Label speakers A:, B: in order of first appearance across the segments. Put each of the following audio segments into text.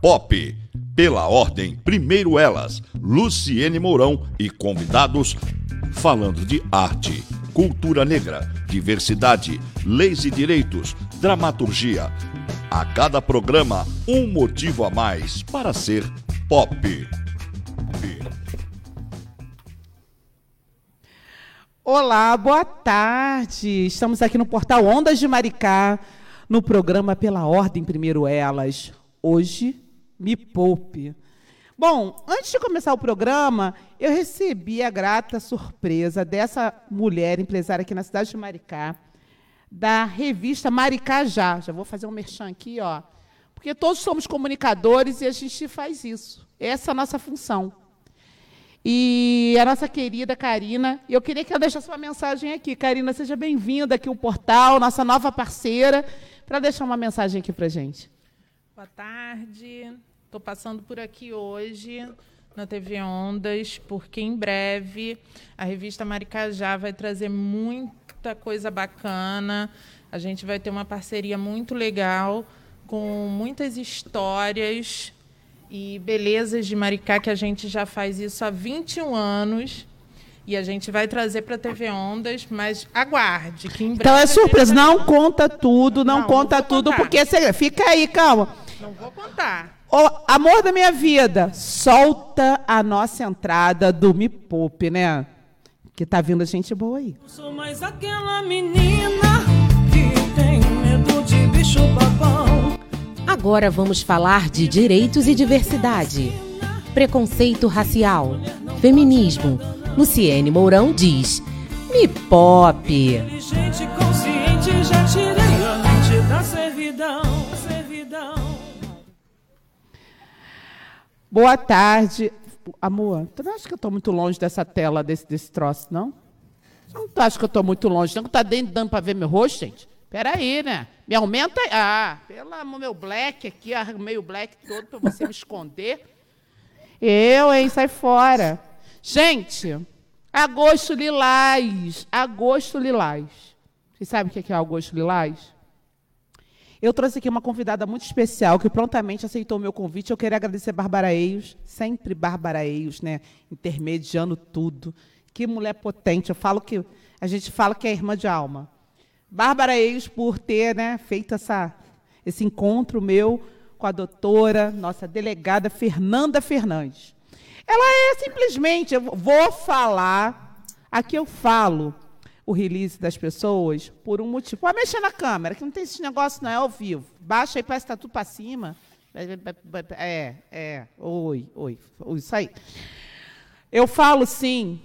A: Pop. Pela ordem, primeiro elas, Luciene Mourão e convidados falando de arte, cultura negra, diversidade, leis e direitos, dramaturgia. A cada programa, um motivo a mais para ser pop.
B: Olá, boa tarde. Estamos aqui no portal Ondas de Maricá, no programa Pela Ordem Primeiro Elas. Hoje, me poupe. Bom, antes de começar o programa, eu recebi a grata surpresa dessa mulher empresária aqui na cidade de Maricá, da revista Maricá Já. Já vou fazer um merchan aqui, ó. Porque todos somos comunicadores e a gente faz isso. Essa é a nossa função. E a nossa querida Karina, eu queria que ela deixasse uma mensagem aqui. Karina, seja bem-vinda aqui ao portal, nossa nova parceira, para deixar uma mensagem aqui para gente.
C: Boa tarde. Estou passando por aqui hoje na TV Ondas, porque em breve a revista Maricajá vai trazer muita coisa bacana. A gente vai ter uma parceria muito legal com muitas histórias e belezas de Maricá, que a gente já faz isso há 21 anos. E a gente vai trazer para a TV Ondas, mas aguarde. Que
B: então é surpresa, não conta tudo, não, não conta não tudo, contar. porque você... fica aí, calma.
C: Não vou contar.
B: Oh, amor da minha vida, solta a nossa entrada do Me Poupe, né? Que tá vindo gente boa aí. Eu sou mais aquela menina que tem
D: medo de bicho babão. Agora vamos falar de direitos e diversidade. Preconceito racial, feminismo. Luciene Mourão diz: Me pop. Inteligente, consciente, já tirei a mente da servidão.
B: Boa tarde. Amor, tu não acha que eu estou muito longe dessa tela, desse, desse troço, não? Você não acha que eu estou muito longe, não? Tá dando para ver meu rosto, gente? Peraí, né? Me aumenta. Ah, pelo meu black aqui, arrumei o black todo para você me esconder. Eu, hein? Sai fora. Gente, agosto lilás. Agosto lilás. Vocês sabem o que é agosto lilás? Eu trouxe aqui uma convidada muito especial que prontamente aceitou o meu convite. Eu queria agradecer Bárbara Eios, sempre Bárbara Eios, né? Intermediando tudo. Que mulher potente. Eu falo que a gente fala que é irmã de alma. Bárbara Eios por ter né, feito essa, esse encontro meu com a doutora, nossa delegada Fernanda Fernandes. Ela é simplesmente, eu vou falar, aqui eu falo o release das pessoas por um motivo. Pode mexer na câmera, que não tem esse negócio, não é ao vivo. Baixa aí, parece que está tudo para cima. É, é, oi, oi, isso aí. Eu falo, sim,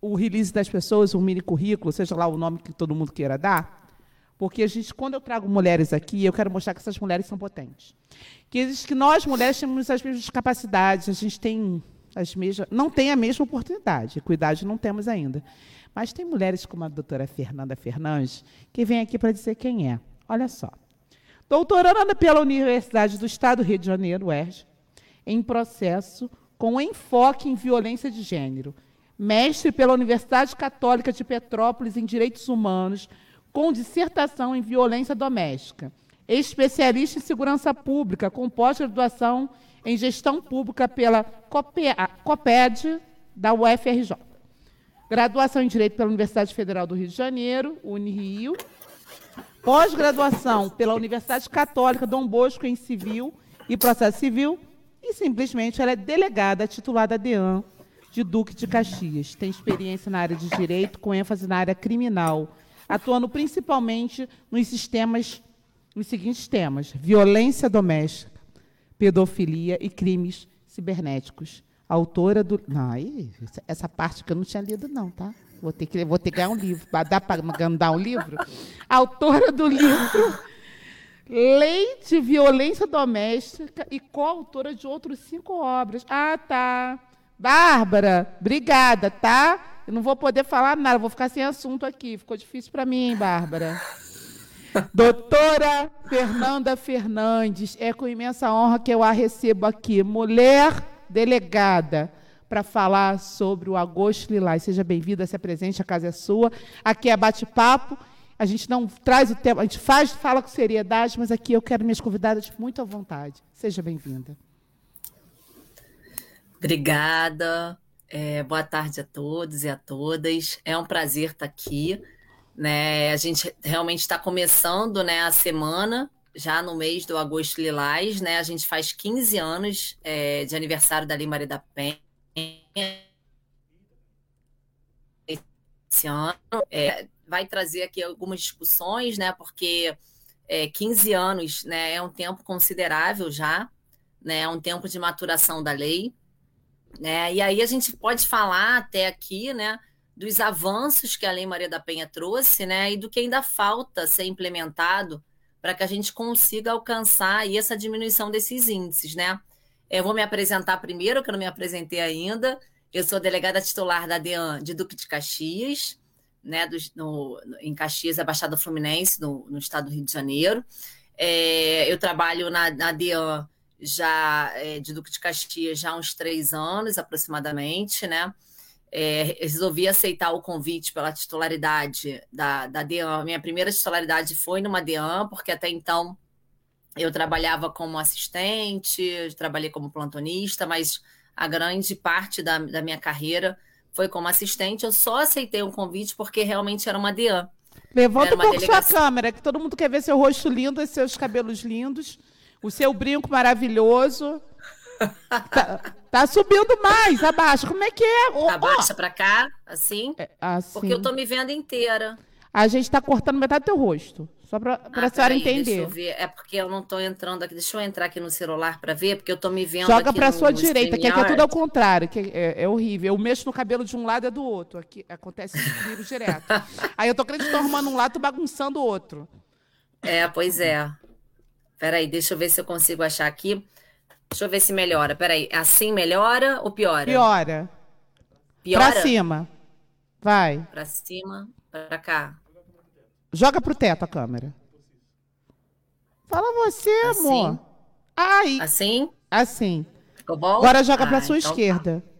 B: o release das pessoas, um mini currículo, seja lá o nome que todo mundo queira dar, porque a gente, quando eu trago mulheres aqui, eu quero mostrar que essas mulheres são potentes. Que, que nós, mulheres, temos as mesmas capacidades, a gente tem as mesmas, não tem a mesma oportunidade, equidade não temos ainda. Mas tem mulheres como a doutora Fernanda Fernandes, que vem aqui para dizer quem é. Olha só. Doutoranda pela Universidade do Estado do Rio de Janeiro, UERJ, em processo com enfoque em violência de gênero mestre pela Universidade Católica de Petrópolis em Direitos Humanos, com dissertação em violência doméstica, especialista em segurança pública, com pós-graduação em gestão pública pela COPED da UFRJ. Graduação em Direito pela Universidade Federal do Rio de Janeiro, Unirio. Pós-graduação pela Universidade Católica Dom Bosco em Civil e Processo Civil. E simplesmente ela é delegada titulada DEAN de Duque de Caxias. Tem experiência na área de direito, com ênfase na área criminal, atuando principalmente nos sistemas, nos seguintes temas: violência doméstica, pedofilia e crimes cibernéticos. Autora do. Não, essa parte que eu não tinha lido, não, tá? Vou ter que, vou ter que ganhar um livro. Dá para mandar um livro? Autora do livro Lei de Violência Doméstica e coautora de outros cinco obras. Ah, tá. Bárbara, obrigada, tá? Eu não vou poder falar nada, vou ficar sem assunto aqui. Ficou difícil para mim, hein, Bárbara? Doutora Fernanda Fernandes, é com imensa honra que eu a recebo aqui, mulher delegada, para falar sobre o Agosto Lilás. Seja bem-vinda, se presente, a casa é sua. Aqui é bate-papo. A gente não traz o tema, a gente faz, fala com seriedade, mas aqui eu quero minhas convidadas muito à vontade. Seja bem-vinda.
E: Obrigada. É, boa tarde a todos e a todas. É um prazer estar aqui. Né? A gente realmente está começando né, a semana, já no mês do Agosto Lilás. Né? A gente faz 15 anos é, de aniversário da Lei Maria da Penha. Esse ano. É, vai trazer aqui algumas discussões, né? porque é, 15 anos né, é um tempo considerável já, né? é um tempo de maturação da lei. Né? E aí a gente pode falar até aqui, né, dos avanços que a Lei Maria da Penha trouxe, né, e do que ainda falta ser implementado para que a gente consiga alcançar aí essa diminuição desses índices, né? Eu vou me apresentar primeiro, que eu não me apresentei ainda. Eu sou delegada titular da DEAN de Duque de Caxias, né, do, no, em Caxias, a Baixada Fluminense, no, no estado do Rio de Janeiro. É, eu trabalho na, na DEAN já é, de Duque de Caxias já há uns três anos aproximadamente, né? É, resolvi aceitar o convite pela titularidade da, da DEAN. Minha primeira titularidade foi numa DEAN, porque até então eu trabalhava como assistente, trabalhei como plantonista, mas a grande parte da, da minha carreira foi como assistente. Eu só aceitei o um convite porque realmente era uma DEAN.
B: Levanta um pouco delegacia... sua câmera, que todo mundo quer ver seu rosto lindo e seus cabelos lindos. O seu brinco maravilhoso. Tá, tá, subindo mais, abaixa. Como é que é?
E: Oh, abaixa oh. pra cá, assim, é, assim, Porque eu tô me vendo inteira.
B: A gente tá cortando metade do teu rosto. Só pra, pra ah, senhora aí, entender. Deixa
E: eu ver. É porque eu não tô entrando aqui. Deixa eu entrar aqui no celular pra ver, porque eu tô me vendo
B: Joga pra
E: no,
B: sua direita, que aqui é tudo ao contrário. Que é, é, horrível. Eu mexo no cabelo de um lado e do outro. Aqui acontece comigo direto. Aí eu tô arrumando um lado e bagunçando o outro.
E: É, pois é. Peraí, deixa eu ver se eu consigo achar aqui. Deixa eu ver se melhora. Peraí, assim melhora ou piora?
B: Piora. Piora? Pra cima. Vai.
E: Pra cima, pra cá.
B: Joga pro teto a câmera. Fala você, assim? amor. Ai.
E: Assim?
B: Assim.
E: Ficou bom?
B: Agora joga ah, pra sua então tá. esquerda. Tá.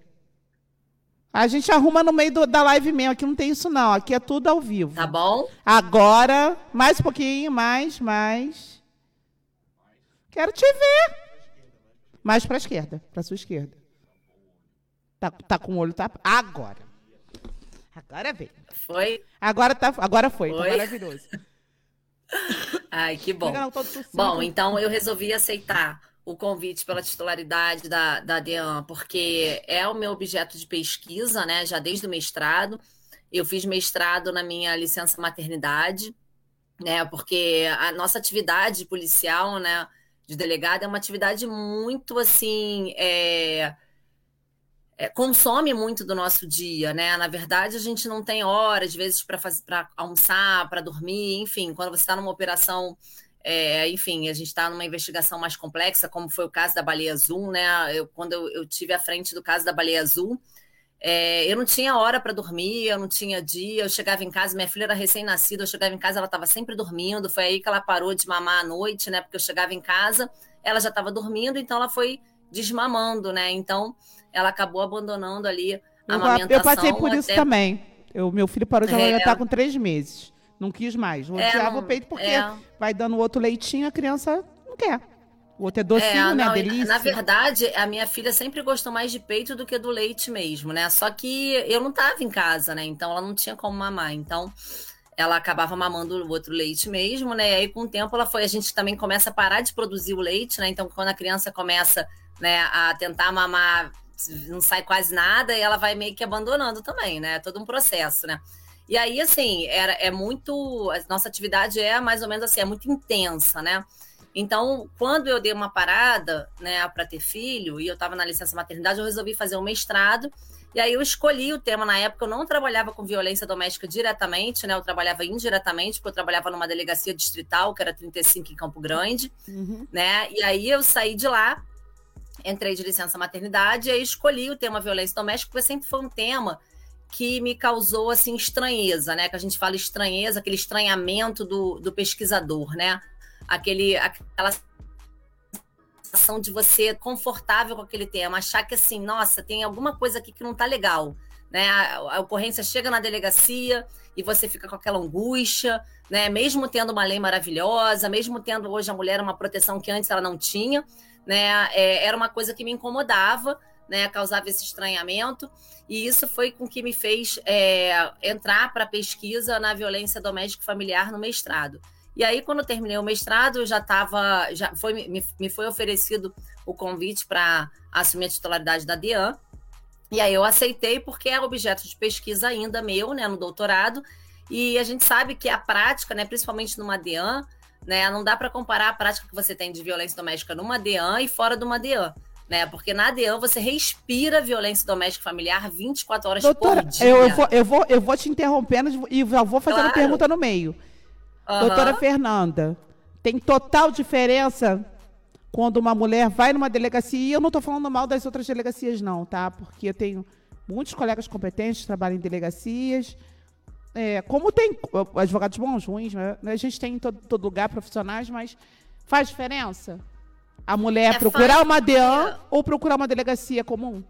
B: A gente arruma no meio do, da live mesmo. Aqui não tem isso, não. Aqui é tudo ao vivo.
E: Tá bom?
B: Agora, mais um pouquinho, mais, mais. Quero te ver. Mais para a esquerda, para sua esquerda. Tá, tá com o olho tá agora. Agora vem.
E: Foi?
B: Agora tá, agora foi. Tá foi? Tá maravilhoso.
E: Ai, que bom. Bom, então eu resolvi aceitar o convite pela titularidade da, da DEAN, porque é o meu objeto de pesquisa, né? Já desde o mestrado. Eu fiz mestrado na minha licença maternidade, né? Porque a nossa atividade policial, né? De delegado é uma atividade muito assim. É, é, consome muito do nosso dia, né? Na verdade, a gente não tem horas, às vezes, para almoçar, para dormir, enfim, quando você está numa operação. É, enfim, a gente está numa investigação mais complexa, como foi o caso da baleia azul, né? Eu, quando eu, eu tive à frente do caso da baleia azul, é, eu não tinha hora para dormir, eu não tinha dia. Eu chegava em casa, minha filha era recém-nascida, eu chegava em casa, ela estava sempre dormindo. Foi aí que ela parou de mamar à noite, né? Porque eu chegava em casa, ela já estava dormindo, então ela foi desmamando, né? Então ela acabou abandonando ali a eu, amamentação.
B: Eu passei por até... isso também. O meu filho parou de é. amamentar com três meses. Não quis mais. Não é, não, o peito porque é. vai dando outro leitinho, a criança não quer. O outro é docinho, é, né? Não, Delícia.
E: Na verdade, a minha filha sempre gostou mais de peito do que do leite mesmo, né? Só que eu não estava em casa, né? Então ela não tinha como mamar. Então ela acabava mamando o outro leite mesmo, né? E aí com o tempo ela foi, a gente também começa a parar de produzir o leite, né? Então quando a criança começa, né, a tentar mamar, não sai quase nada e ela vai meio que abandonando também, né? É todo um processo, né? E aí assim, era é muito, a nossa atividade é mais ou menos assim, é muito intensa, né? Então, quando eu dei uma parada, né, para ter filho, e eu estava na licença maternidade, eu resolvi fazer um mestrado. E aí eu escolhi o tema na época, eu não trabalhava com violência doméstica diretamente, né? Eu trabalhava indiretamente, porque eu trabalhava numa delegacia distrital, que era 35 em Campo Grande, uhum. né? E aí eu saí de lá, entrei de licença maternidade, e aí escolhi o tema violência doméstica, porque sempre foi um tema que me causou assim estranheza, né? Que a gente fala estranheza, aquele estranhamento do, do pesquisador, né? Aquele, aquela sensação de você confortável com aquele tema, achar que assim, nossa, tem alguma coisa aqui que não tá legal, né? A, a ocorrência chega na delegacia e você fica com aquela angústia, né? Mesmo tendo uma lei maravilhosa, mesmo tendo hoje a mulher uma proteção que antes ela não tinha, né? É, era uma coisa que me incomodava, né? Causava esse estranhamento e isso foi com que me fez é, entrar para pesquisa na violência doméstica familiar no mestrado. E aí, quando eu terminei o mestrado, eu já estava, já foi me, me foi oferecido o convite para assumir a titularidade da DEAN. E aí eu aceitei porque é objeto de pesquisa ainda meu, né, no doutorado. E a gente sabe que a prática, né, principalmente numa DEAN, né, não dá para comparar a prática que você tem de violência doméstica numa DEAN e fora de uma DEAN. Né? Porque na DEAN você respira violência doméstica familiar 24 horas Doutora, por dia.
B: Eu, eu, vou, eu, vou, eu vou te interrompendo e já vou fazendo claro. pergunta no meio. Uhum. Doutora Fernanda, tem total diferença quando uma mulher vai numa delegacia, e eu não estou falando mal das outras delegacias, não, tá? Porque eu tenho muitos colegas competentes que trabalham em delegacias. É, como tem advogados bons, ruins, né? a gente tem em todo, todo lugar profissionais, mas faz diferença? A mulher é, procurar uma DEAN ou procurar uma delegacia comum?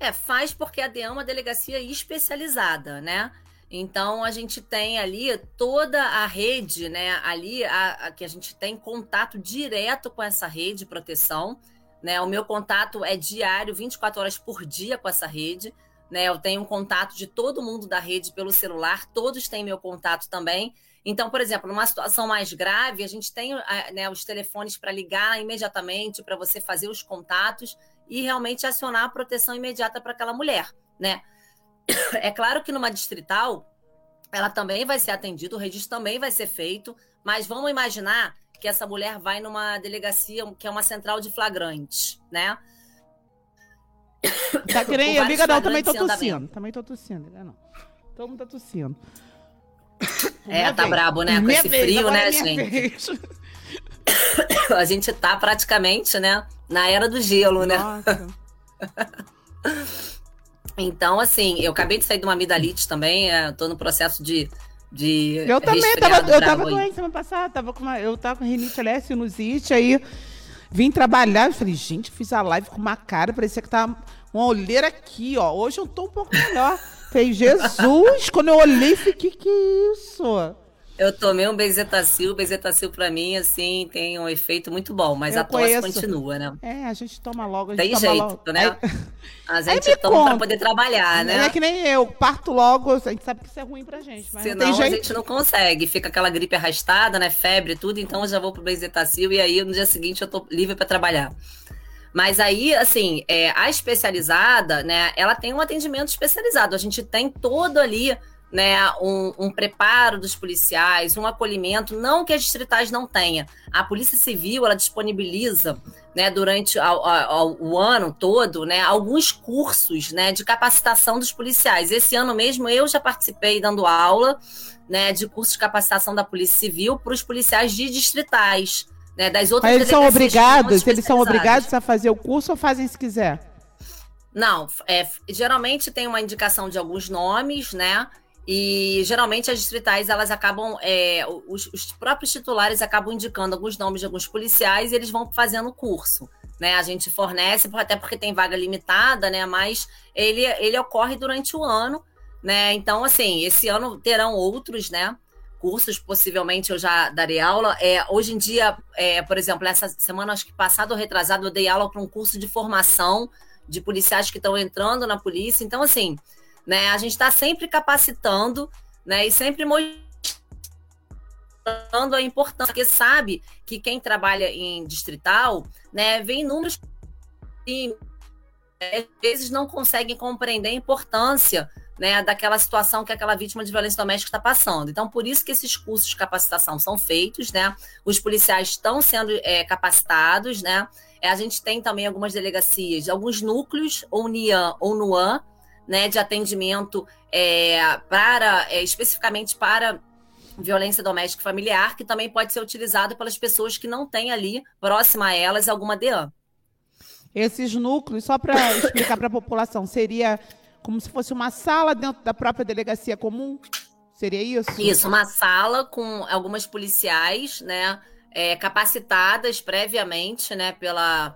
E: É, faz porque a DEAN é uma delegacia especializada, né? Então a gente tem ali toda a rede, né? Ali a, a, que a gente tem contato direto com essa rede de proteção. Né? O meu contato é diário, 24 horas por dia com essa rede. Né? Eu tenho um contato de todo mundo da rede pelo celular, todos têm meu contato também. Então, por exemplo, numa situação mais grave, a gente tem né, os telefones para ligar imediatamente, para você fazer os contatos e realmente acionar a proteção imediata para aquela mulher, né? É claro que numa distrital, ela também vai ser atendida, o registro também vai ser feito, mas vamos imaginar que essa mulher vai numa delegacia que é uma central de flagrantes, né?
B: Tá que nem amiga, não, também tô tossindo. Também tô tossindo, né? Não. Todo mundo tá tossindo.
E: É, minha tá vez. brabo, né? Com minha esse vez, frio, né, é gente? A gente tá praticamente, né? Na era do gelo, né? Então, assim, eu acabei de sair de uma amidalite também, é, tô no processo de. de
B: eu também, tava, eu tava doente semana passada, tava com uma, eu tava com rinite, aliás, sinusite, aí vim trabalhar, eu falei, gente, fiz a live com uma cara, parecia que tava uma olheira aqui, ó. Hoje eu tô um pouco melhor. Falei, Jesus, quando eu olhei, fiquei, que que é isso?
E: Eu tomei um bezetacil, o bezetacil para mim, assim, tem um efeito muito bom, mas eu a tosse conheço. continua, né?
B: É, a gente toma logo, a
E: gente
B: Tem
E: jeito,
B: logo.
E: né? A gente toma para poder trabalhar, né?
B: É que nem eu, parto logo, a gente sabe que isso é ruim pra gente, mas
E: Senão
B: não
E: a gente não consegue, fica aquela gripe arrastada, né, febre e tudo, então eu já vou pro bezetacil e aí no dia seguinte eu tô livre para trabalhar. Mas aí, assim, é, a especializada, né, ela tem um atendimento especializado. A gente tem todo ali né, um, um, preparo dos policiais, um acolhimento, não que as distritais não tenha. A Polícia Civil ela disponibiliza, né, durante o ano todo, né, alguns cursos, né, de capacitação dos policiais. Esse ano mesmo eu já participei dando aula, né, de curso de capacitação da Polícia Civil para os policiais de distritais, né, das outras.
B: Mas eles são obrigados, eles são obrigados a fazer o curso ou fazem se quiser?
E: Não, é, geralmente tem uma indicação de alguns nomes, né? E geralmente as distritais elas acabam, é, os, os, próprios titulares acabam indicando alguns nomes de alguns policiais e eles vão fazendo o curso. Né? A gente fornece, até porque tem vaga limitada, né? Mas ele, ele ocorre durante o ano, né? Então, assim, esse ano terão outros, né? Cursos, possivelmente eu já darei aula. É, hoje em dia, é, por exemplo, essa semana, acho que passado ou retrasado, eu dei aula para um curso de formação de policiais que estão entrando na polícia. Então, assim, né? A gente está sempre capacitando, né? E sempre mostrando a importância, porque sabe que quem trabalha em distrital, né, vem números e às vezes não conseguem compreender a importância né, daquela situação que aquela vítima de violência doméstica está passando. Então, por isso que esses cursos de capacitação são feitos, né? Os policiais estão sendo é, capacitados, né? É, a gente tem também algumas delegacias, alguns núcleos, ou NIAN ou NUAN, né, de atendimento é, para é, especificamente para violência doméstica e familiar, que também pode ser utilizado pelas pessoas que não têm ali, próxima a elas, alguma DEAN.
B: Esses núcleos, só para explicar para a população, seria como se fosse uma sala dentro da própria delegacia comum? Seria isso?
E: Isso, uma sala com algumas policiais, né, é, capacitadas previamente, né, pela,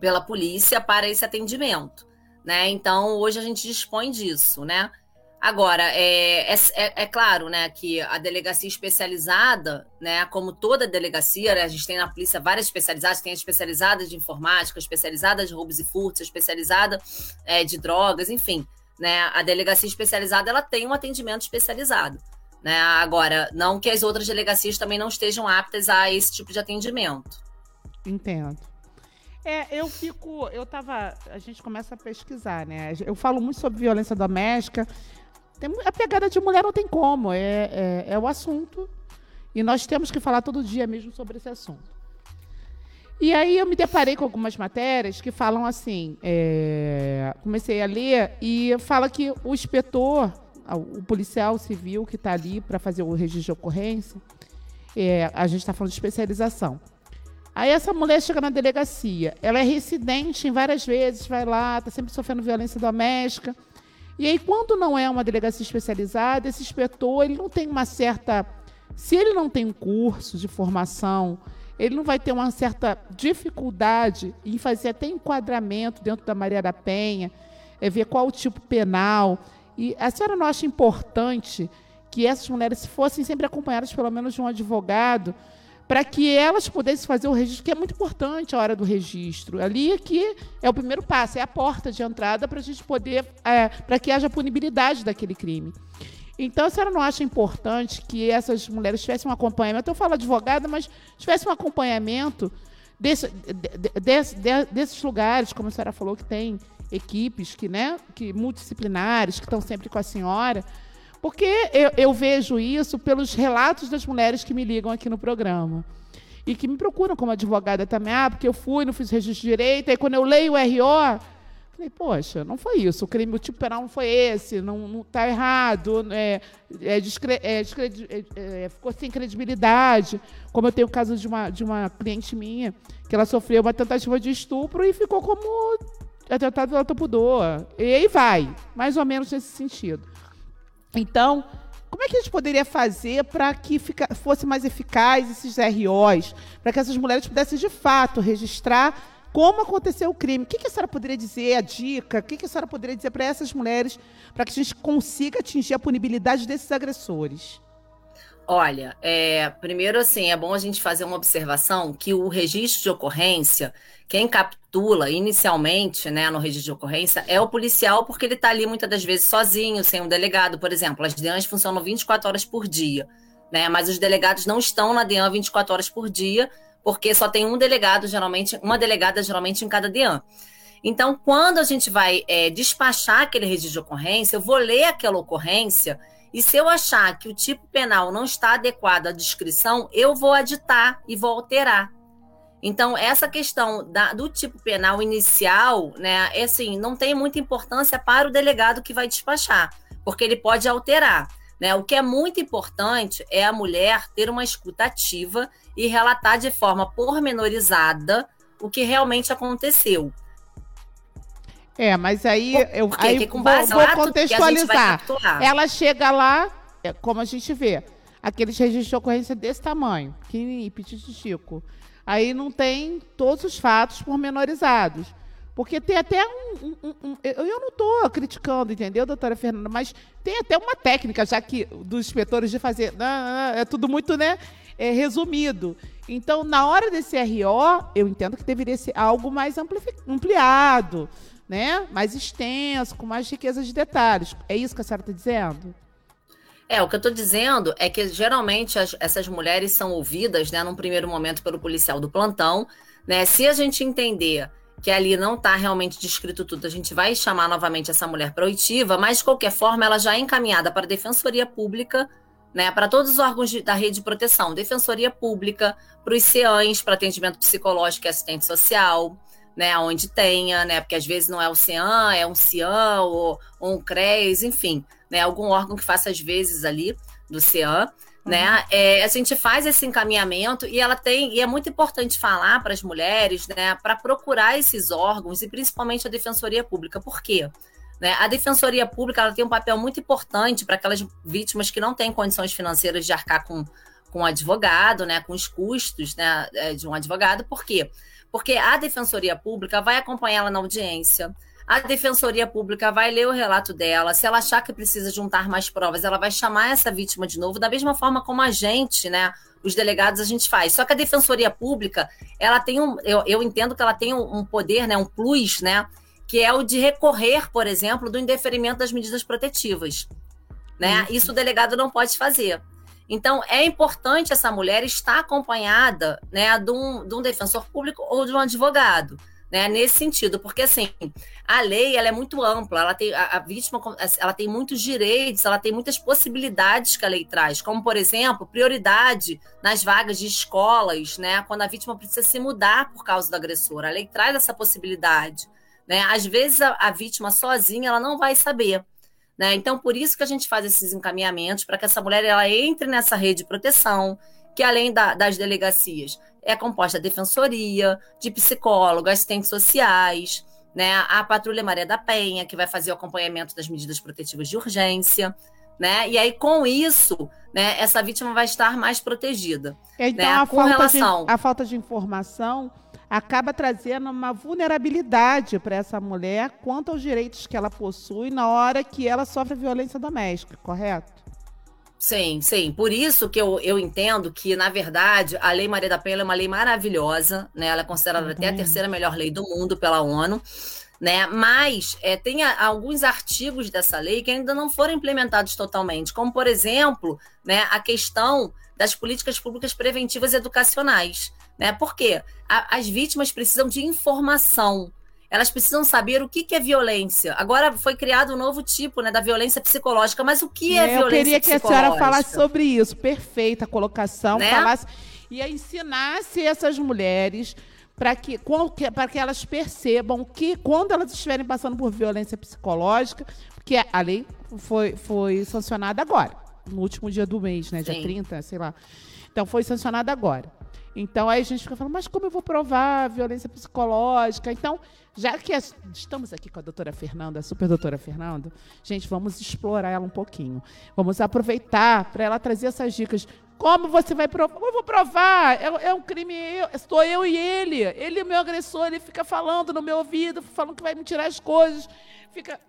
E: pela polícia para esse atendimento né? Então, hoje a gente dispõe disso, né? Agora, é, é, é, é, claro né, que a delegacia especializada, né, como toda delegacia, né, a gente tem na polícia várias especializadas, tem a especializada de informática, especializada de roubos e furtos, especializada é, de drogas, enfim. Né, a delegacia especializada ela tem um atendimento especializado. Né? Agora, não que as outras delegacias também não estejam aptas a esse tipo de atendimento.
B: Entendo. É, eu fico, eu tava, a gente começa a pesquisar, né? Eu falo muito sobre violência doméstica, tem, a pegada de mulher não tem como, é, é, é, o assunto. E nós temos que falar todo dia mesmo sobre esse assunto. E aí eu me deparei com algumas matérias que falam assim, é, comecei a ler e fala que o inspetor, o policial civil que está ali para fazer o registro de ocorrência, é, a gente está falando de especialização. Aí essa mulher chega na delegacia, ela é residente em várias vezes, vai lá, está sempre sofrendo violência doméstica. E aí, quando não é uma delegacia especializada, esse inspetor ele não tem uma certa. Se ele não tem um curso de formação, ele não vai ter uma certa dificuldade em fazer até enquadramento dentro da Maria da Penha, é ver qual o tipo penal. E a senhora não acha importante que essas mulheres fossem sempre acompanhadas pelo menos de um advogado para que elas pudessem fazer o registro, que é muito importante a hora do registro. Ali é que é o primeiro passo, é a porta de entrada para a gente poder, é, para que haja punibilidade daquele crime. Então, a senhora não acha importante que essas mulheres tivessem um acompanhamento? Eu falo advogada, mas tivessem um acompanhamento desse, de, de, desses lugares, como a senhora falou, que tem equipes que, né, que multidisciplinares, que estão sempre com a senhora, porque eu, eu vejo isso pelos relatos das mulheres que me ligam aqui no programa e que me procuram como advogada também. Ah, porque eu fui, não fiz registro de direito. Aí quando eu leio o RO, falei, poxa, não foi isso. O crime, o tipo penal não foi esse, não está errado, é, é, é, é, é, ficou sem credibilidade. Como eu tenho o caso de uma, de uma cliente minha, que ela sofreu uma tentativa de estupro e ficou como atentado pela pudor. E aí vai, mais ou menos nesse sentido. Então, como é que a gente poderia fazer para que fica, fosse mais eficaz esses ROs, para que essas mulheres pudessem de fato registrar como aconteceu o crime? O que, que a senhora poderia dizer, a dica? O que, que a senhora poderia dizer para essas mulheres para que a gente consiga atingir a punibilidade desses agressores?
E: Olha, é, primeiro assim, é bom a gente fazer uma observação que o registro de ocorrência, quem captura inicialmente, né, no registro de ocorrência, é o policial, porque ele está ali muitas das vezes sozinho, sem um delegado, por exemplo. As DEANs funcionam 24 horas por dia, né, mas os delegados não estão na DEAN 24 horas por dia, porque só tem um delegado, geralmente, uma delegada, geralmente, em cada DEAN. Então, quando a gente vai é, despachar aquele registro de ocorrência, eu vou ler aquela ocorrência e se eu achar que o tipo penal não está adequado à descrição, eu vou aditar e vou alterar. Então, essa questão da, do tipo penal inicial, né, é assim, não tem muita importância para o delegado que vai despachar, porque ele pode alterar. Né? O que é muito importante é a mulher ter uma escuta ativa e relatar de forma pormenorizada o que realmente aconteceu.
B: É, mas aí eu aí com vou, vou contextualizar. Ela chega lá, é, como a gente vê, aqueles registros de ocorrência desse tamanho, pequenininho, chico. Aí não tem todos os fatos pormenorizados. Porque tem até um. um, um eu não estou criticando, entendeu, doutora Fernanda? Mas tem até uma técnica, já que dos inspetores de fazer. Não, não, é tudo muito, né? É, resumido. Então, na hora desse RO, eu entendo que deveria ser algo mais ampliado né? Mais extenso, com mais riqueza de detalhes. É isso que a senhora está dizendo?
E: É, o que eu estou dizendo é que geralmente as, essas mulheres são ouvidas, né, num primeiro momento pelo policial do plantão, né? Se a gente entender que ali não está realmente descrito tudo, a gente vai chamar novamente essa mulher para mas de qualquer forma ela já é encaminhada para a Defensoria Pública, né, para todos os órgãos de, da rede de proteção, Defensoria Pública, para os CEANs, para atendimento psicológico e assistente social, né, onde tenha, né, porque às vezes não é o CEAM, é um CIAM ou, ou um CRES, enfim, né, algum órgão que faça às vezes ali do CEAM, né, uhum. né, é, a gente faz esse encaminhamento e ela tem, e é muito importante falar para as mulheres, né, para procurar esses órgãos e principalmente a Defensoria Pública, por quê? Né, a Defensoria Pública ela tem um papel muito importante para aquelas vítimas que não têm condições financeiras de arcar com, com um advogado, né, com os custos né, é, de um advogado, por quê? Porque a Defensoria Pública vai acompanhá-la na audiência, A defensoria pública vai ler o relato dela. Se ela achar que precisa juntar mais provas, ela vai chamar essa vítima de novo, da mesma forma como a gente, né? Os delegados a gente faz. Só que a defensoria pública, ela tem um. Eu, eu entendo que ela tem um, um poder, né? Um plus, né? Que é o de recorrer, por exemplo, do indeferimento das medidas protetivas. Né? Isso o delegado não pode fazer. Então, é importante essa mulher estar acompanhada né, de, um, de um defensor público ou de um advogado né, nesse sentido, porque assim, a lei ela é muito ampla, ela tem a, a, vítima ela tem muitos direitos, ela tem muitas possibilidades que a lei traz, como por exemplo, prioridade nas vagas de escolas, né, quando a vítima precisa se mudar por causa do agressor. A lei traz essa possibilidade, né? Às vezes a, a vítima sozinha ela não vai saber. Né? Então, por isso que a gente faz esses encaminhamentos para que essa mulher ela entre nessa rede de proteção, que além da, das delegacias, é composta de defensoria, de psicólogo, assistentes sociais, né? A Patrulha Maria da Penha, que vai fazer o acompanhamento das medidas protetivas de urgência, né? E aí, com isso, né, essa vítima vai estar mais protegida.
B: Então, né? a, com falta relação... de, a falta de informação acaba trazendo uma vulnerabilidade para essa mulher quanto aos direitos que ela possui na hora que ela sofre violência doméstica, correto?
E: Sim, sim. Por isso que eu, eu entendo que, na verdade, a Lei Maria da Penha é uma lei maravilhosa, né? Ela é considerada uhum. até a terceira melhor lei do mundo pela ONU, né? Mas é, tem a, alguns artigos dessa lei que ainda não foram implementados totalmente, como, por exemplo, né, a questão das políticas públicas preventivas educacionais. Né? Por quê? A, as vítimas precisam de informação elas precisam saber o que, que é violência. Agora foi criado um novo tipo né, da violência psicológica, mas o que é, é violência psicológica? Eu queria
B: que a senhora falasse sobre isso. Perfeita colocação. Né? Falasse, e ensinasse essas mulheres para que, para que elas percebam que quando elas estiverem passando por violência psicológica, porque a lei foi, foi sancionada agora, no último dia do mês, né? Dia Sim. 30, sei lá. Então foi sancionada agora. Então aí a gente fica falando, mas como eu vou provar violência psicológica? Então, já que estamos aqui com a doutora Fernanda, a super doutora Fernanda, gente, vamos explorar ela um pouquinho. Vamos aproveitar para ela trazer essas dicas. Como você vai provar? Eu vou provar. É, é um crime, eu, estou eu e ele. Ele é meu agressor, ele fica falando no meu ouvido, falando que vai me tirar as coisas. Fica.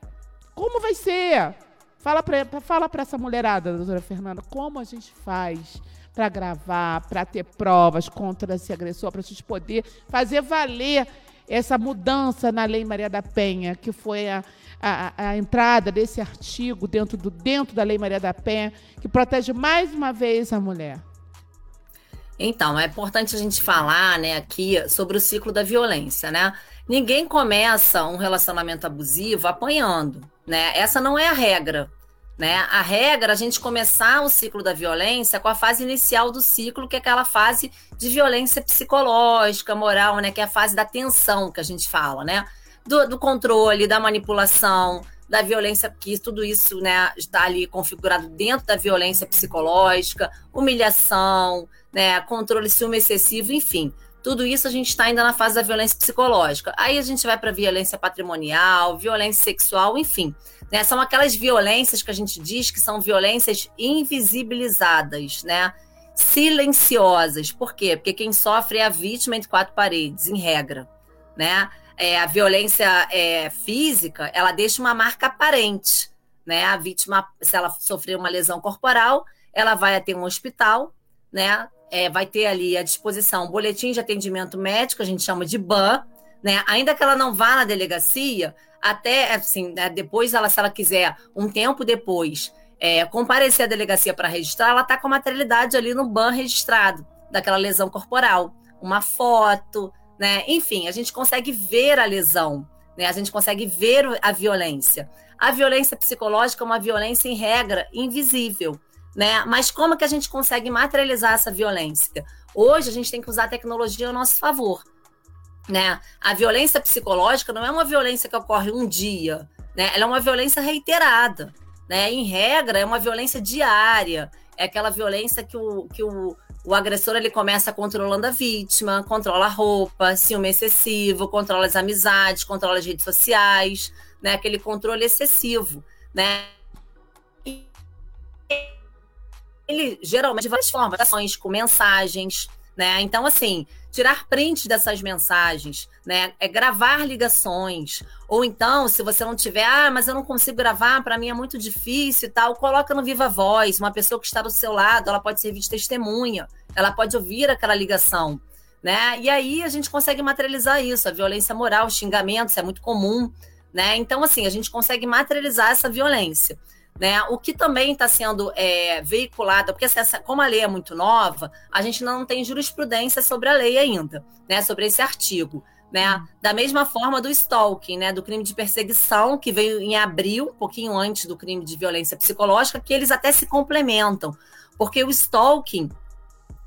B: Como vai ser? Fala para fala essa mulherada, doutora Fernanda, como a gente faz para gravar, para ter provas contra esse agressor, para a gente poder fazer valer essa mudança na Lei Maria da Penha, que foi a, a, a, entrada desse artigo dentro, do, dentro da Lei Maria da Penha, que protege mais uma vez a mulher.
E: Então, é importante a gente falar né, aqui sobre o ciclo da violência, né? Ninguém começa um relacionamento abusivo apanhando, né? Essa não é a regra. Né? A regra a gente começar o ciclo da violência com a fase inicial do ciclo, que é aquela fase de violência psicológica, moral, né? Que é a fase da tensão que a gente fala, né? Do, do controle, da manipulação, da violência, que tudo isso né, está ali configurado dentro da violência psicológica, humilhação, né, controle ciúme excessivo, enfim. Tudo isso a gente está ainda na fase da violência psicológica. Aí a gente vai para violência patrimonial, violência sexual, enfim. Né? São aquelas violências que a gente diz que são violências invisibilizadas, né? silenciosas. Por quê? Porque quem sofre é a vítima entre quatro paredes, em regra. Né? É, a violência é, física, ela deixa uma marca aparente. Né? A vítima, se ela sofrer uma lesão corporal, ela vai até um hospital, né? é, vai ter ali à disposição um boletim de atendimento médico, a gente chama de BAN, né? Ainda que ela não vá na delegacia, até assim, né, depois ela, se ela quiser, um tempo depois, é, comparecer à delegacia para registrar, ela está com a materialidade ali no BAN registrado daquela lesão corporal, uma foto, né? Enfim, a gente consegue ver a lesão, né? A gente consegue ver a violência. A violência psicológica é uma violência em regra invisível né? Mas como que a gente consegue materializar essa violência? Hoje a gente tem que usar a tecnologia ao nosso favor, né? A violência psicológica não é uma violência que ocorre um dia, né? Ela é uma violência reiterada, né? Em regra, é uma violência diária, é aquela violência que o, que o, o agressor ele começa controlando a vítima, controla a roupa, ciúme excessivo, controla as amizades, controla as redes sociais, né? Aquele controle excessivo, né? ele geralmente de várias formas, ações com mensagens, Né? Então, assim, tirar print dessas mensagens, né? É gravar ligações. Ou então, se você não tiver, ah, mas eu não consigo gravar, para mim é muito difícil e tal, coloca no Viva Voz. Uma pessoa que está do seu lado, ela pode servir de testemunha, ela pode ouvir aquela ligação. Né? E aí a gente consegue materializar isso, a violência moral, os xingamentos, é muito comum. Né? Então, assim, a gente consegue materializar essa violência. Né? O que também está sendo é, veiculado, porque essa, como a lei é muito nova, a gente não tem jurisprudência sobre a lei ainda, né? sobre esse artigo. Né? Uhum. Da mesma forma do stalking, né? do crime de perseguição, que veio em abril, um pouquinho antes do crime de violência psicológica, que eles até se complementam, porque o stalking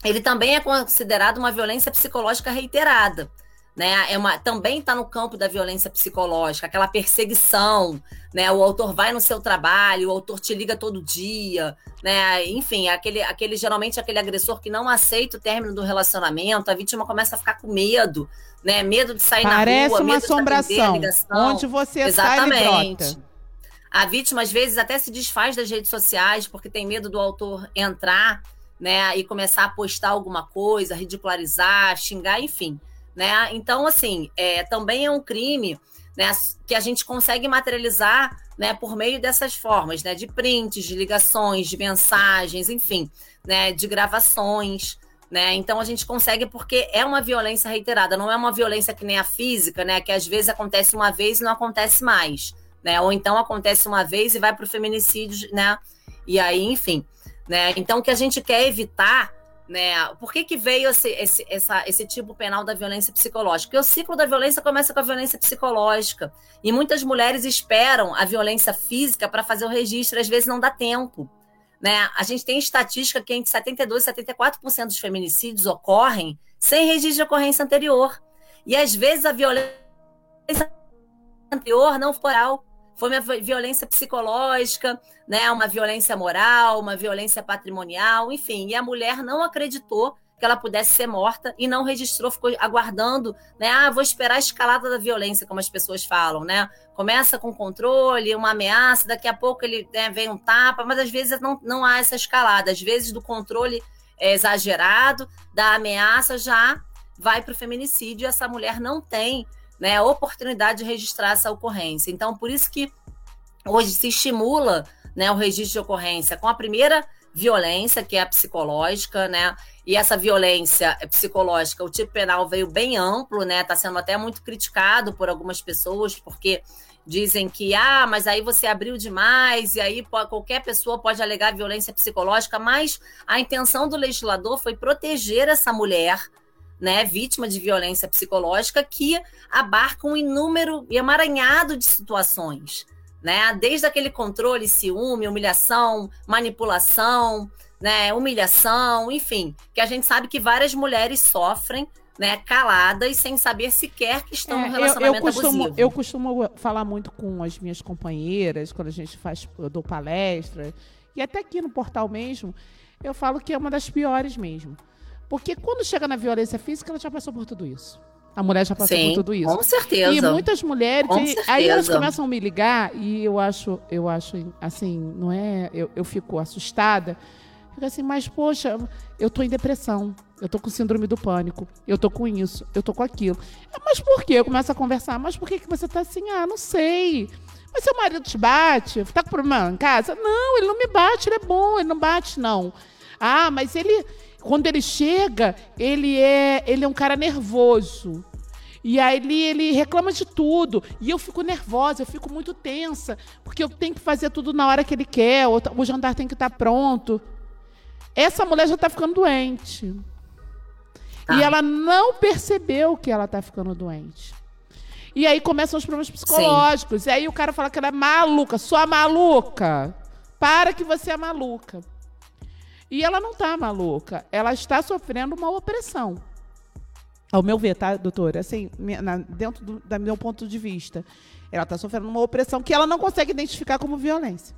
E: ele também é considerado uma violência psicológica reiterada né? É uma, também está no campo da violência psicológica, aquela perseguição, né? O autor vai no seu trabalho, o autor te liga todo dia, né? Enfim, aquele, aquele geralmente aquele agressor que não aceita o término do relacionamento, a vítima começa a ficar com medo, né? Medo de sair
B: Parece
E: na rua,
B: uma assombração, onde você Exatamente. sai e
E: A vítima às vezes até se desfaz das redes sociais porque tem medo do autor entrar, né? E começar a postar alguma coisa, ridicularizar, xingar, enfim né? Então, assim, é, também é um crime né, que a gente consegue materializar né, por meio dessas formas, né? De prints, de ligações, de mensagens, enfim, né? De gravações. Né? Então a gente consegue porque é uma violência reiterada, não é uma violência que nem a física, né? Que às vezes acontece uma vez e não acontece mais, né? Ou então acontece uma vez e vai para o feminicídio, né? E aí, enfim, né? Então o que a gente quer evitar né? Por que, que veio esse, esse, essa, esse tipo penal da violência psicológica? Porque o ciclo da violência começa com a violência psicológica. E muitas mulheres esperam a violência física para fazer o registro, às vezes não dá tempo. Né? A gente tem estatística que entre 72% e 74% dos feminicídios ocorrem sem registro de ocorrência anterior. E às vezes a violência anterior não foral foi uma violência psicológica, né, uma violência moral, uma violência patrimonial, enfim. E a mulher não acreditou que ela pudesse ser morta e não registrou, ficou aguardando, né? Ah, vou esperar a escalada da violência, como as pessoas falam, né? Começa com controle, uma ameaça, daqui a pouco ele né, vem um tapa, mas às vezes não, não há essa escalada. Às vezes do controle é exagerado, da ameaça já vai para o feminicídio e essa mulher não tem né, a oportunidade de registrar essa ocorrência. Então, por isso que hoje se estimula né, o registro de ocorrência com a primeira violência, que é a psicológica, né? E essa violência psicológica, o tipo penal veio bem amplo, né? Está sendo até muito criticado por algumas pessoas, porque dizem que, ah, mas aí você abriu demais, e aí qualquer pessoa pode alegar violência psicológica, mas a intenção do legislador foi proteger essa mulher né, vítima de violência psicológica, que abarca um inúmero e emaranhado de situações, né? Desde aquele controle, ciúme, humilhação, manipulação, né, humilhação, enfim, que a gente sabe que várias mulheres sofrem, né, caladas, sem saber sequer que estão é, no relacionamento eu, eu costumo,
B: abusivo. Eu costumo falar muito com as minhas companheiras, quando a gente faz, eu dou palestra, e até aqui no portal mesmo, eu falo que é uma das piores mesmo. Porque quando chega na violência física, ela já passou por tudo isso. A mulher já passou Sim, por tudo isso.
E: Com certeza.
B: E muitas mulheres. E, aí elas começam a me ligar e eu acho, eu acho assim, não é. Eu, eu fico assustada. Fico assim, mas poxa, eu tô em depressão. Eu tô com síndrome do pânico. Eu tô com isso. Eu tô com aquilo. É, mas por quê? Eu começo a conversar. Mas por que, que você tá assim? Ah, não sei. Mas seu marido te bate? Tá com problema em casa? Não, ele não me bate, ele é bom, ele não bate, não. Ah, mas ele quando ele chega, ele é, ele é um cara nervoso. E aí ele, ele reclama de tudo. E eu fico nervosa, eu fico muito tensa, porque eu tenho que fazer tudo na hora que ele quer, o, o jantar tem que estar pronto. Essa mulher já está ficando doente. Ah. E ela não percebeu que ela está ficando doente. E aí começam os problemas psicológicos. Sim. E aí o cara fala que ela é maluca, sua maluca. Para que você é maluca. E ela não está maluca, ela está sofrendo uma opressão. Ao meu ver, tá, doutora? Assim, dentro do, do meu ponto de vista, ela está sofrendo uma opressão que ela não consegue identificar como violência.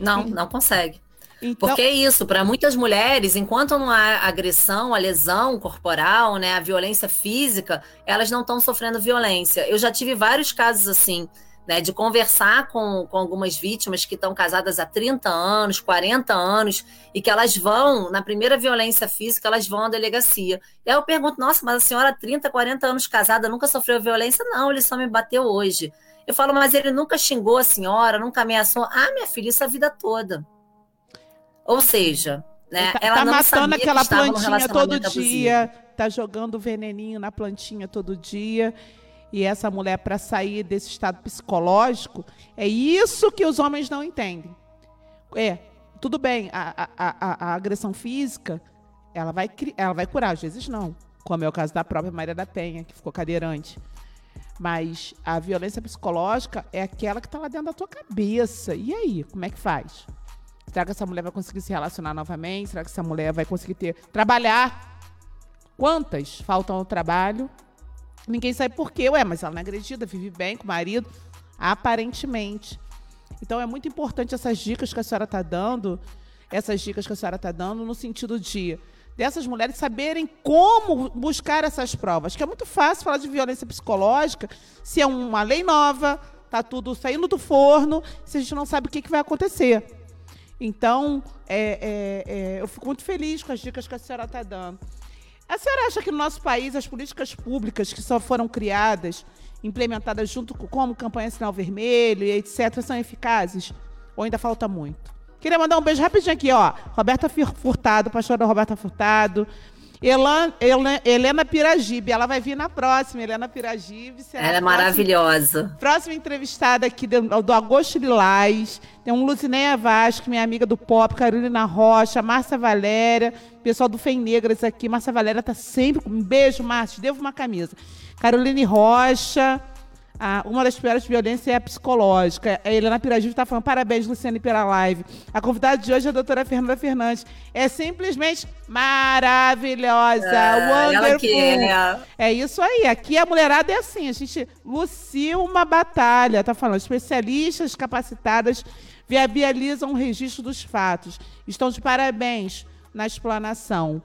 E: Não, não consegue. Então... Porque é isso, para muitas mulheres, enquanto não há agressão, a lesão corporal, né, a violência física, elas não estão sofrendo violência. Eu já tive vários casos assim, né, de conversar com, com algumas vítimas que estão casadas há 30 anos, 40 anos, e que elas vão, na primeira violência física, elas vão à delegacia. E aí eu pergunto, nossa, mas a senhora 30, 40 anos casada, nunca sofreu violência? Não, ele só me bateu hoje. Eu falo, mas ele nunca xingou a senhora, nunca ameaçou. Ah, minha filha, isso a vida toda. Ou seja, né,
B: tá,
E: ela
B: tá
E: não
B: matando aquela plantinha todo
E: relacionamento abusivo.
B: dia, tá jogando veneninho na plantinha todo dia. E essa mulher, para sair desse estado psicológico, é isso que os homens não entendem. É, tudo bem, a, a, a, a agressão física, ela vai, ela vai curar, às vezes não. Como é o caso da própria Maria da Penha, que ficou cadeirante. Mas a violência psicológica é aquela que está lá dentro da tua cabeça. E aí, como é que faz? Será que essa mulher vai conseguir se relacionar novamente? Será que essa mulher vai conseguir ter trabalhar? Quantas faltam ao trabalho? Ninguém sabe por quê. Ué, mas ela não é agredida, vive bem com o marido, aparentemente. Então é muito importante essas dicas que a senhora está dando, essas dicas que a senhora está dando no sentido de dessas mulheres saberem como buscar essas provas. Que é muito fácil falar de violência psicológica se é uma lei nova, tá tudo saindo do forno, se a gente não sabe o que, que vai acontecer. Então, é, é, é, eu fico muito feliz com as dicas que a senhora está dando. A senhora acha que no nosso país as políticas públicas que só foram criadas, implementadas junto com como campanha Sinal Vermelho e etc., são eficazes? Ou ainda falta muito? Queria mandar um beijo rapidinho aqui, ó. Roberta Furtado, pastora Roberta Furtado. Elan, Helena Piragibe, ela vai vir na próxima. Helena Piragibe será
E: Ela é
B: a próxima-
E: maravilhosa.
B: Próxima entrevistada aqui do, do Agosto Lilás. Tem um Lucinéia Vasco, minha amiga do Pop, Carolina Rocha, Márcia Valéria, pessoal do Fem Negras aqui. Márcia Valéria tá sempre com um beijo, Márcia, devo uma camisa. Caroline Rocha. Ah, uma das piores violências é a psicológica. A Helena Piragive está falando parabéns, Luciane, pela live. A convidada de hoje é a doutora Fernanda Fernandes. É simplesmente maravilhosa.
E: Ela
B: wonderful.
E: é.
B: É isso aí. Aqui a mulherada é assim. A gente luciu uma batalha. Tá falando. Especialistas capacitadas viabilizam o registro dos fatos. Estão de parabéns na explanação.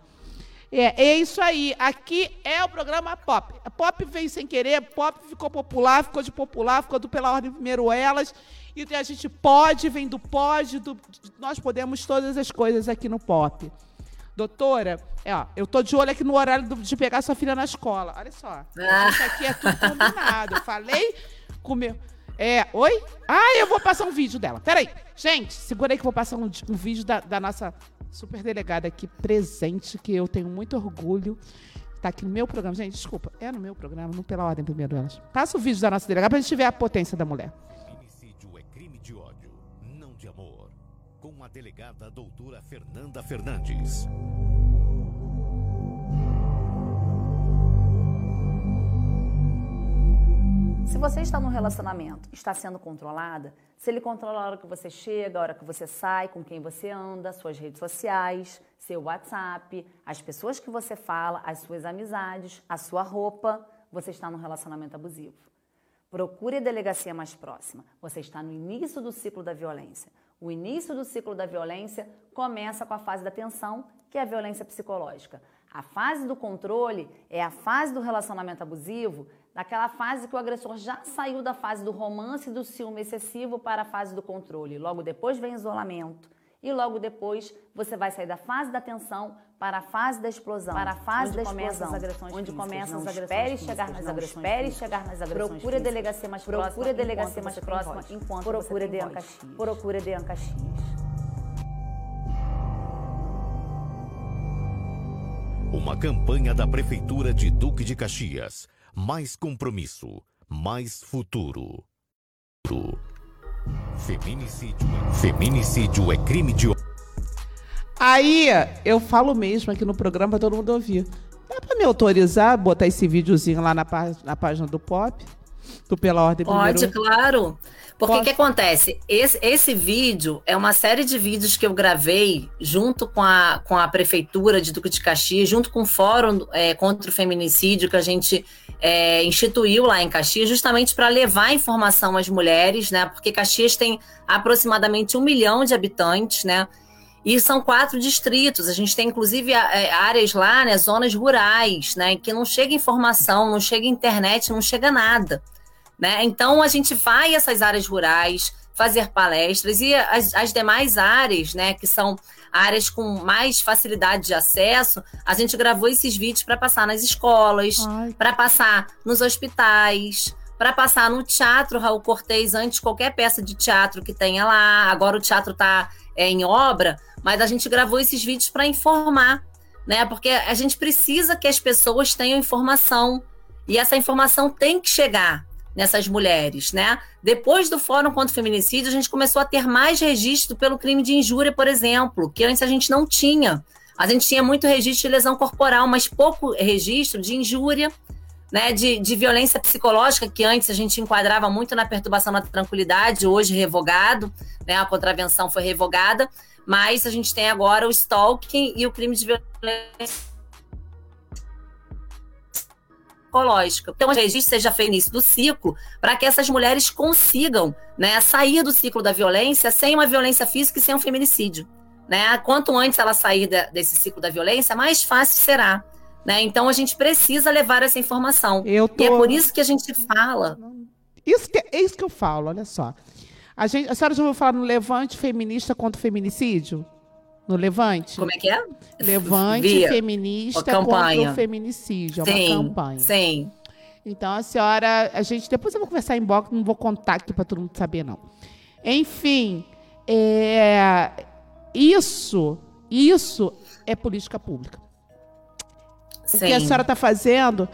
B: É, é isso aí. Aqui é o programa Pop. Pop veio sem querer, Pop ficou popular, ficou de popular, ficou do Pela Ordem Primeiro Elas. E a gente pode, vem do pode, do, nós podemos todas as coisas aqui no Pop. Doutora, é, ó, eu tô de olho aqui no horário do- de pegar sua filha na escola. Olha só.
E: Ah.
B: Isso aqui é tudo combinado. Eu falei com o meu. É, oi? Ah, eu vou passar um vídeo dela. Peraí. Gente, segura aí que eu vou passar um, um vídeo da, da nossa super delegada aqui presente, que eu tenho muito orgulho. Tá aqui no meu programa. Gente, desculpa. É no meu programa, não pela ordem primeiro delas. Passa o vídeo da nossa delegada pra gente ver a potência da mulher.
F: Feminicídio é crime de ódio, não de amor. Com a delegada doutora Fernanda Fernandes.
G: Se você está num relacionamento, está sendo controlada, se ele controla a hora que você chega, a hora que você sai, com quem você anda, suas redes sociais, seu WhatsApp, as pessoas que você fala, as suas amizades, a sua roupa, você está num relacionamento abusivo. Procure a delegacia mais próxima. Você está no início do ciclo da violência. O início do ciclo da violência começa com a fase da tensão, que é a violência psicológica. A fase do controle é a fase do relacionamento abusivo, naquela fase que o agressor já saiu da fase do romance e do ciúme excessivo para a fase do controle. Logo depois vem isolamento. E logo depois você vai sair da fase da tensão para a fase da explosão. Para a fase
H: Onde
G: da
H: começam
G: explosão.
H: as agressões
G: onde
H: físicas.
G: começam as
H: espere
G: agressões
H: chegar
G: físicas.
H: nas agressões
G: espere chegar nas agressões
H: Procure a delegacia mais próxima
G: Procure a delegacia
H: enquanto
G: mais próxima enquanto
H: Procure
G: você tem
H: Dean
G: voz.
H: Caxias.
G: Procure Dean Caxias.
F: Uma campanha da Prefeitura de Duque de Caxias. Mais compromisso, mais futuro. Feminicídio. Feminicídio é crime de.
B: Aí, eu falo mesmo aqui no programa pra todo mundo ouvir. Dá pra me autorizar botar esse videozinho lá na, pá- na página do Pop? Do Pela Ordem
E: Pode,
B: Primeiro?
E: claro. Porque o
B: Pode.
E: que acontece? Esse, esse vídeo é uma série de vídeos que eu gravei junto com a, com a Prefeitura de Duque de Caxias, junto com o Fórum é, contra o Feminicídio, que a gente é, instituiu lá em Caxias, justamente para levar informação às mulheres, né? Porque Caxias tem aproximadamente um milhão de habitantes, né? E são quatro distritos. A gente tem, inclusive, é, áreas lá, né, zonas rurais, né, que não chega informação, não chega internet, não chega nada. Né? Então, a gente vai a essas áreas rurais fazer palestras e as, as demais áreas, né, que são áreas com mais facilidade de acesso, a gente gravou esses vídeos para passar nas escolas, para passar nos hospitais, para passar no teatro Raul Cortez, antes qualquer peça de teatro que tenha lá. Agora o teatro está é, em obra, mas a gente gravou esses vídeos para informar, né? Porque a gente precisa que as pessoas tenham informação e essa informação tem que chegar nessas mulheres, né? Depois do Fórum contra o Feminicídio, a gente começou a ter mais registro pelo crime de injúria, por exemplo, que antes a gente não tinha. A gente tinha muito registro de lesão corporal, mas pouco registro de injúria, né? De, de violência psicológica, que antes a gente enquadrava muito na perturbação da tranquilidade, hoje revogado, né? A contravenção foi revogada, mas a gente tem agora o stalking e o crime de violência psicológica. Então, o registro seja feito início do ciclo para que essas mulheres consigam né, sair do ciclo da violência sem uma violência física e sem um feminicídio. Né? Quanto antes ela sair de, desse ciclo da violência, mais fácil será. Né? Então, a gente precisa levar essa informação.
B: Eu tô...
E: E é por isso que a gente fala.
B: Isso que, é isso que eu falo, olha só. A, gente, a senhora já ouviu falar no Levante Feminista contra o Feminicídio? No Levante?
E: Como é que é?
B: Levante
E: Via.
B: Feminista contra o Feminicídio. É
E: Sim,
B: uma campanha.
E: sim.
B: Então, a senhora, a gente, depois eu vou conversar em bloco, não vou contar aqui para todo mundo saber, não. Enfim, é, isso, isso é política pública. O que a
E: Sim.
B: senhora está fazendo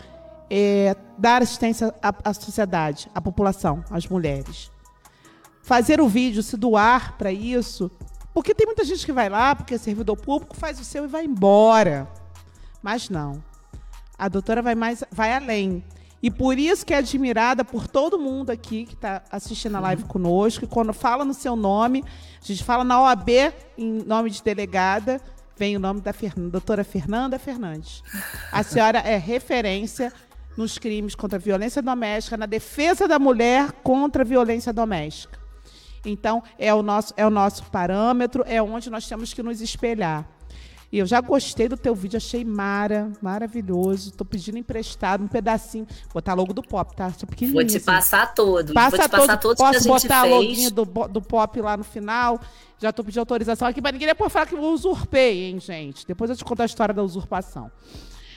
B: é dar assistência à, à sociedade, à população, às mulheres. Fazer o vídeo, se doar para isso. Porque tem muita gente que vai lá, porque é servidor público, faz o seu e vai embora. Mas não. A doutora vai mais, vai além. E por isso que é admirada por todo mundo aqui que está assistindo a live conosco. E quando fala no seu nome, a gente fala na OAB em nome de delegada, vem o nome da doutora Fernanda Fernandes. A senhora é referência nos crimes contra a violência doméstica, na defesa da mulher contra a violência doméstica. Então, é o nosso, é o nosso parâmetro, é onde nós temos que nos espelhar. E eu já gostei do teu vídeo, achei mara, maravilhoso. Estou pedindo emprestado um pedacinho. Botar logo do pop, tá? Só
E: Vou
B: pequenininho.
E: te
B: assim.
E: passar todos.
B: Passa
E: Vou te passar
B: todo,
E: todos que a
B: posso
E: gente
B: botar a
E: fez.
B: loginha do, do pop lá no final. Já estou pedindo autorização aqui para ninguém depois falar que eu usurpei, hein, gente? Depois eu te conto a história da usurpação.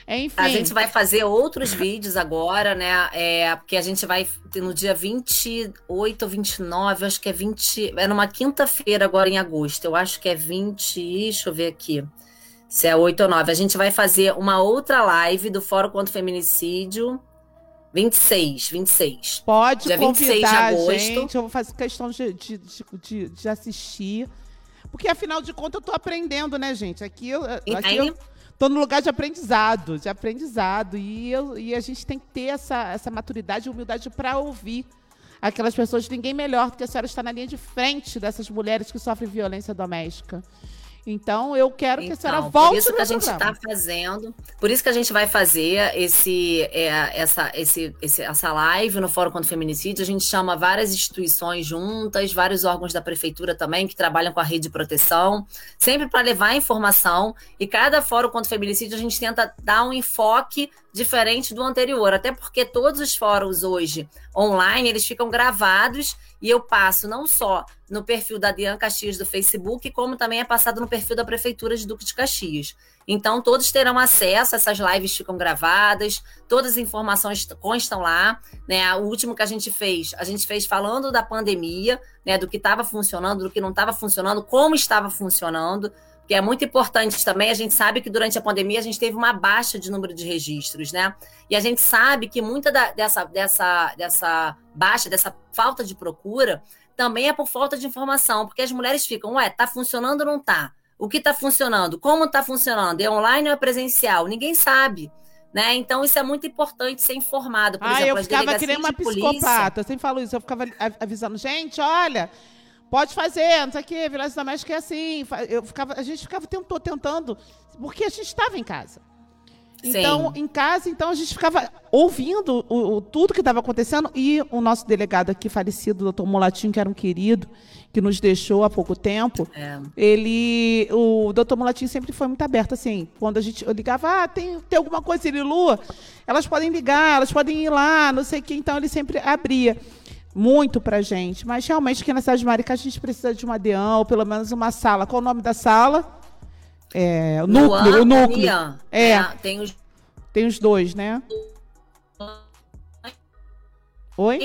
B: Enfim.
E: A gente vai fazer outros vídeos agora, né? É, porque a gente vai ter no dia 28 ou 29, acho que é 20. É numa quinta-feira agora em agosto. Eu acho que é 20. Deixa eu ver aqui. Se é 8 ou 9. A gente vai fazer uma outra live do Fórum contra o Feminicídio. 26, 26.
B: Pode
E: Dia 26 de
B: convidar
E: agosto.
B: gente. Eu vou fazer questão de, de, de, de- assistir. Porque, afinal de contas, eu tô aprendendo, né, gente? Aqui aqui eu tô no lugar de aprendizado, de aprendizado. E, eu, e a gente tem que ter essa, essa maturidade e humildade para ouvir aquelas pessoas. Ninguém melhor do que a senhora está na linha de frente dessas mulheres que sofrem violência doméstica. Então, eu quero que a senhora
E: Então,
B: volte
E: por isso
B: no
E: que a gente está fazendo, por isso que a gente vai fazer esse, é, essa, esse, esse- essa live no Fórum contra o Feminicídio. A gente chama várias instituições juntas, vários órgãos da prefeitura também que trabalham com a rede de proteção, sempre para levar informação. E cada Fórum contra o Feminicídio a gente tenta dar um enfoque diferente do anterior, até porque todos os fóruns hoje online eles ficam gravados e eu passo não só no perfil da Diana Caxias do Facebook, como também é passado no perfil da Prefeitura de Duque de Caxias. Então, todos terão acesso, essas lives ficam gravadas, todas as informações constam lá. Né? O último que a gente fez, a gente fez falando da pandemia, né? do que estava funcionando, do que não estava funcionando, como estava funcionando, que é muito importante também. A gente sabe que durante a pandemia a gente teve uma baixa de número de registros, né? E a gente sabe que muita da- dessa, dessa, dessa baixa, dessa falta de procura, também é por falta de informação, porque as mulheres ficam, ué, tá funcionando ou não tá? O que tá funcionando? Como tá funcionando? É online ou é presencial? Ninguém sabe. Né? Então, isso é muito importante ser informado. Por
B: Ah,
E: exemplo,
B: eu ficava que nem
E: delegacias
B: uma
E: polícia-
B: psicopata. Eu sempre falo isso. Eu ficava avisando, gente, olha, pode fazer, não sei o quê, violência doméstica é assim. Eu ficava, a gente ficava tentou, tentando, porque a gente estava em casa. Então, em casa, então a gente ficava ouvindo o, o tudo que estava acontecendo e o nosso delegado aqui falecido, o doutor Mulatinho, que era um querido, que nos deixou há pouco tempo,
E: É.
B: ele, o doutor Mulatinho sempre foi muito aberto, assim, quando a gente ligava, ah, tem, tem alguma coisa, ele, Lua, elas podem ligar, elas podem ir lá, não sei o que, então ele sempre abria muito pra gente, mas realmente aqui na cidade de Maricá a gente precisa de uma DEAN, ou pelo menos uma sala. Qual o nome da sala? É, o núcleo,
E: Luan,
B: o núcleo.
E: Nian.
B: É.
E: Tem os
B: Tem os dois, né? Oi?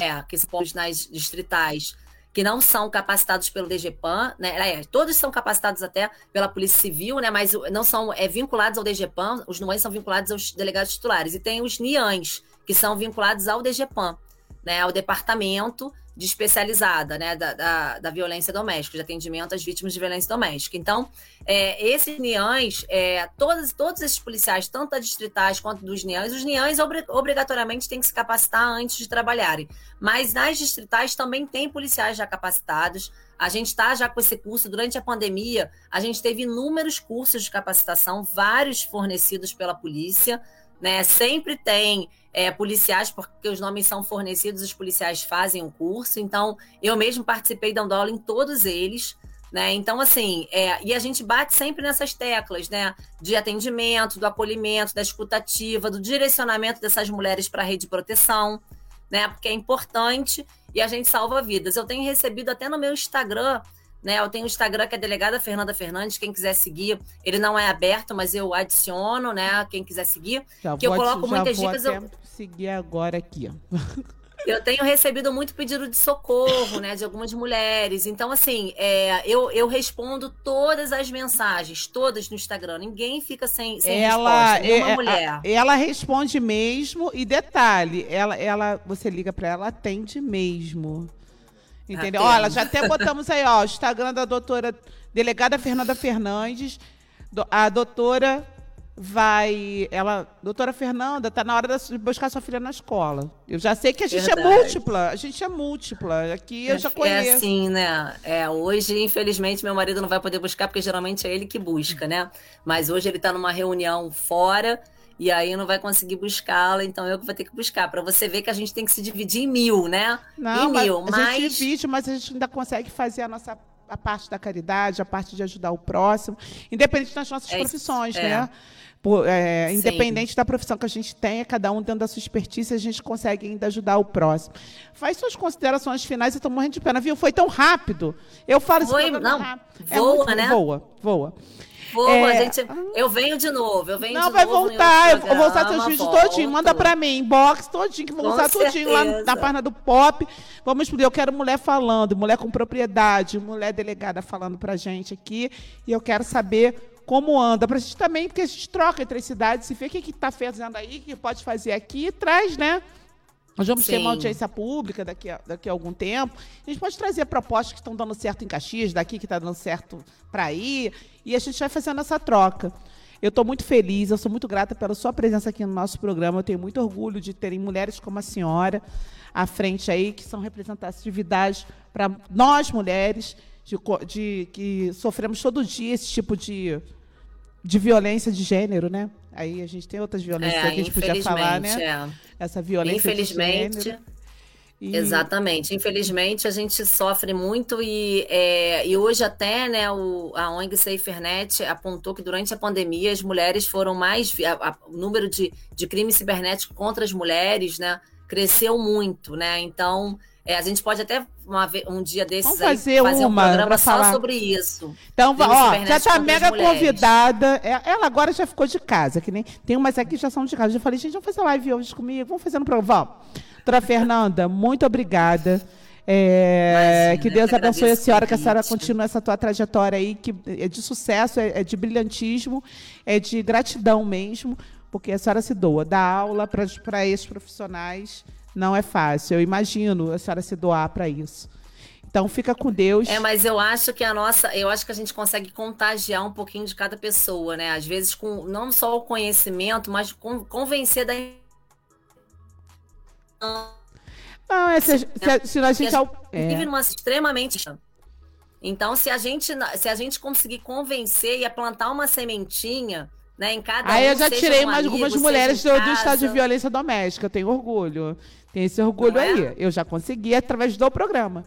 E: é, que são nas distritais que não são capacitados pelo DGPAN, né? É, todos são capacitados até pela Polícia Civil, né? Mas não são é, vinculados ao DGPAN, os NUANs são vinculados aos delegados titulares. E tem os NIANs, que são vinculados ao DGPAN, né? Ao departamento de especializada, né? Da, da, da violência doméstica, de atendimento às vítimas de violência doméstica. Então, é, esses NIANs, é, todos, todos esses policiais, tanto da distritais quanto dos NIANs, os NIANs obri- obrigatoriamente têm que se capacitar antes de trabalharem. Mas nas distritais também tem policiais já capacitados. A gente está já com esse curso. Durante a pandemia, a gente teve inúmeros cursos de capacitação, vários fornecidos pela polícia. Né? Sempre tem é, policiais, porque os nomes são fornecidos, os policiais fazem o curso. Então, eu mesmo participei dando aula em todos eles. Né? Então, assim, é, e a gente bate sempre nessas teclas, né? De atendimento, do acolhimento, da escutativa, do direcionamento dessas mulheres para a rede de proteção, né? Porque é importante e a gente salva vidas. Eu tenho recebido até no meu Instagram, né? Eu tenho o Instagram que é delegada Fernanda Fernandes, quem quiser seguir, ele não é aberto, mas eu adiciono, né? Quem quiser seguir.
B: Já
E: que eu coloco muitas dicas,
B: até
E: eu-
B: seguir agora aqui, ó.
E: Eu tenho recebido muito pedido de socorro, né, de algumas mulheres. Então, assim, é, eu, eu respondo todas as mensagens, todas no Instagram. Ninguém fica sem, sem
B: ela,
E: resposta, nenhuma
B: é- é-
E: mulher.
B: ela responde mesmo e detalhe, ela, ela, você liga para ela, atende mesmo. Entendeu? Olha, já até botamos aí, ó, o Instagram da doutora delegada Fernanda Fernandes. Do- a doutora vai, ela, doutora Fernanda, tá na hora de buscar sua filha na escola. Eu já sei que a gente é
E: Verdade.
B: múltipla, a gente é múltipla. Aqui eu já
E: É
B: conheço.
E: assim, né? É, hoje, infelizmente, meu marido não vai poder buscar, porque geralmente é ele que busca, né? Mas hoje ele tá numa reunião fora e aí não vai conseguir buscá-la, então eu que vou ter que buscar. Para você ver que a gente tem que se dividir em mil, né?
B: Não,
E: em
B: mas
E: mil.
B: a gente
E: Mas
B: divide, mas a gente ainda consegue fazer a nossa a parte da caridade, a parte de ajudar o próximo, independente das nossas
E: É
B: profissões,
E: é.
B: né? Por- é, independente da profissão que a gente tenha, cada um dentro da sua expertise, a gente consegue ainda ajudar o próximo. Faz suas considerações finais, eu estou morrendo de pena, viu? Foi tão rápido. Eu falo
E: Foi, não,
B: rápido.
E: voa, né?
B: Voa, voa.
E: Pô,
B: É.
E: a gente, eu venho de novo, eu venho
B: Não,
E: de
B: vai
E: novo.
B: voltar. Eu vou usar seus vídeos todinho. Manda pra mim, inbox todinho, que vou usar todinho lá na página do Pop. Vamos explodir. Eu quero mulher falando, mulher com propriedade, mulher delegada falando pra gente aqui. E eu quero saber como anda. Pra gente também, porque a gente troca entre as cidades, se vê o que, que tá fazendo aí, o que pode fazer aqui e traz, né? Nós vamos ter uma
E: Sim.
B: audiência pública daqui a, daqui a algum tempo. A gente pode trazer propostas que estão dando certo em Caxias, daqui que está dando certo para ir, e a gente vai fazendo essa troca. Eu estou muito feliz, eu sou muito grata pela sua presença aqui no nosso programa. Eu tenho muito orgulho de terem mulheres como a senhora à frente aí, que são representatividades para nós mulheres, de, de- que sofremos todo dia esse tipo de, de violência de gênero, né? Aí a gente tem outras violências
E: É,
B: que a gente podia falar, né?
E: é.
B: Essa violência
E: Infelizmente.
B: E-
E: Exatamente. Infelizmente, a gente sofre muito e, é, e hoje até, né, o, a ONG SaferNet apontou que durante a pandemia as mulheres foram mais, a- a- o número de, de crimes cibernéticos contra as mulheres, né, cresceu muito, né, então é, a gente pode até uma um dia desses
B: Vamos
E: aí
B: fazer
E: um programa só
B: falar.
E: sobre isso.
B: Então, ó, já tá mega convidada. É, Ela agora já ficou de casa, que nem tem umas aqui que já são de casa. Eu já falei, gente, vamos fazer live hoje comigo, vamos fazer no programa. Vamos. Doutora Fernanda, muito obrigada. É,
E: Imagina,
B: que Deus abençoe a senhora, que a senhora continue essa tua trajetória aí, que é de sucesso, é, é de brilhantismo, é de gratidão mesmo, porque a senhora se doa. Dar aula para esses profissionais não é fácil. Eu imagino a senhora se doar para isso. Então, fica com Deus.
E: É, mas eu acho que a nossa, eu acho que a gente consegue contagiar um pouquinho de cada pessoa, né? Às vezes com não só o conhecimento, mas con- convencer da
B: Não, é, se, se, se a gente.
E: a gente vive
B: É.
E: numa extremamente. Então, se a gente se a gente conseguir convencer e plantar uma sementinha, né? Em cada
B: Aí
E: um,
B: eu já tirei
E: um
B: mais
E: amigo,
B: algumas mulheres do, do estado de violência doméstica. Tenho orgulho. Tem esse orgulho
E: é?
B: aí. Eu já consegui através do programa.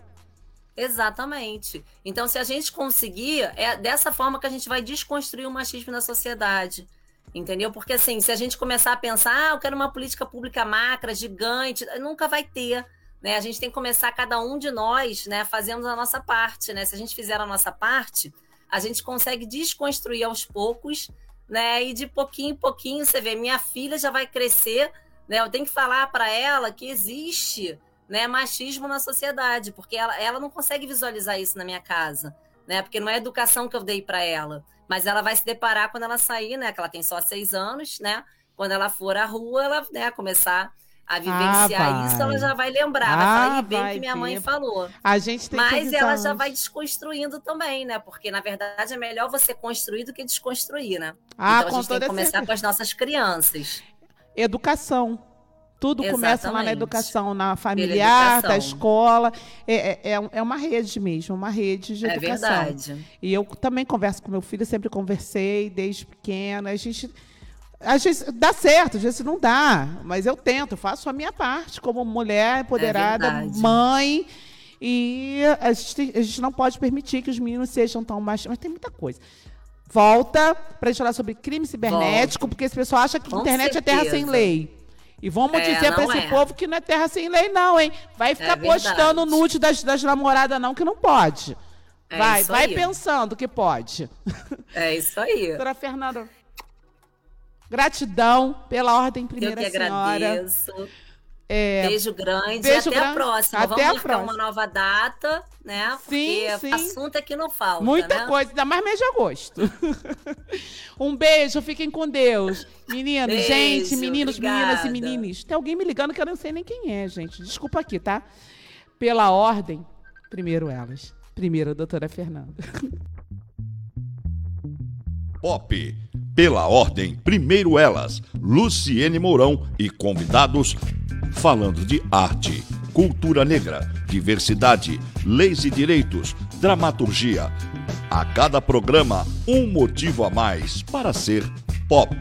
E: Exatamente. Então, se a gente conseguir, é dessa forma que a gente vai desconstruir o machismo na sociedade. Entendeu? Porque assim, se a gente começar a pensar, ah, eu quero uma política pública macra, gigante, nunca vai ter. Né? A gente tem que começar, cada um de nós, né, fazendo a nossa parte. Né? Se a gente fizer a nossa parte, a gente consegue desconstruir aos poucos, né? E de pouquinho em pouquinho, você vê, minha filha já vai crescer, né? Eu tenho que falar para ela que existe né, machismo na sociedade, porque ela, ela não consegue visualizar isso na minha casa, né? Porque não é a educação que eu dei para ela, mas ela vai se deparar quando ela sair, né? Que ela tem só seis anos, né? Quando ela for à rua, ela né, começar a vivenciar
B: vai.
E: isso, ela já vai lembrar,
B: Ah,
E: vai falar "Ih, bem
B: vai
E: que minha mãe falou.
B: A gente tem
E: Mas ela já vai desconstruindo também, né? Porque, na verdade, é melhor você construir do que desconstruir, né?
B: Ah,
E: então a gente tem que começar
B: certeza.
E: com as nossas crianças.
B: Educação. Tudo começa lá na
E: Exatamente.
B: educação, na familiar,
E: educação.
B: da escola. É, é, é é uma rede mesmo, uma rede de
E: É
B: educação.
E: verdade.
B: E eu também converso com meu filho, sempre conversei desde pequena. A gente. Às vezes dá certo, às vezes não dá, mas eu tento, faço a minha parte como mulher empoderada,
E: verdade.
B: mãe. E a gente, a gente não pode permitir que os meninos sejam tão machistas. Mas tem muita coisa. Volta para gente falar sobre crime cibernético, porque esse pessoal acha que
E: Com
B: internet é terra sem
E: certeza.
B: lei. E vamos
E: É,
B: dizer para esse
E: é.
B: povo que não é terra sem lei, não, hein? Vai ficar
E: verdade.
B: postando nude das, das namoradas, não, que não pode.
E: É
B: vai, vai
E: aí.
B: pensando que pode.
E: É isso aí.
B: Doutora Fernanda, gratidão pela ordem
E: Eu
B: primeira
E: que
B: senhora.
E: agradeço.
B: É,
E: Beijo grande.
B: beijo
E: e até
B: grande.
E: a próxima.
B: Até
E: Vamos
B: a
E: marcar uma
B: próxima.
E: nova data, né? Porque
B: Sim, sim.
E: assunto é que não falta.
B: Muita
E: né?
B: coisa, ainda mais mês de agosto. um beijo, fiquem com Deus. Meninos,
E: Beijo,
B: gente, meninos, meninas e
E: obrigada.
B: meninas. Tem alguém me ligando que eu não sei nem quem é, gente. Desculpa aqui, tá? Pela ordem, primeiro elas. Primeiro a doutora Fernanda.
A: Pop. Pela ordem, primeiro elas, Luciene Mourão e convidados falando de arte, cultura negra, diversidade, leis e direitos, dramaturgia. A cada programa, um motivo a mais para ser pop.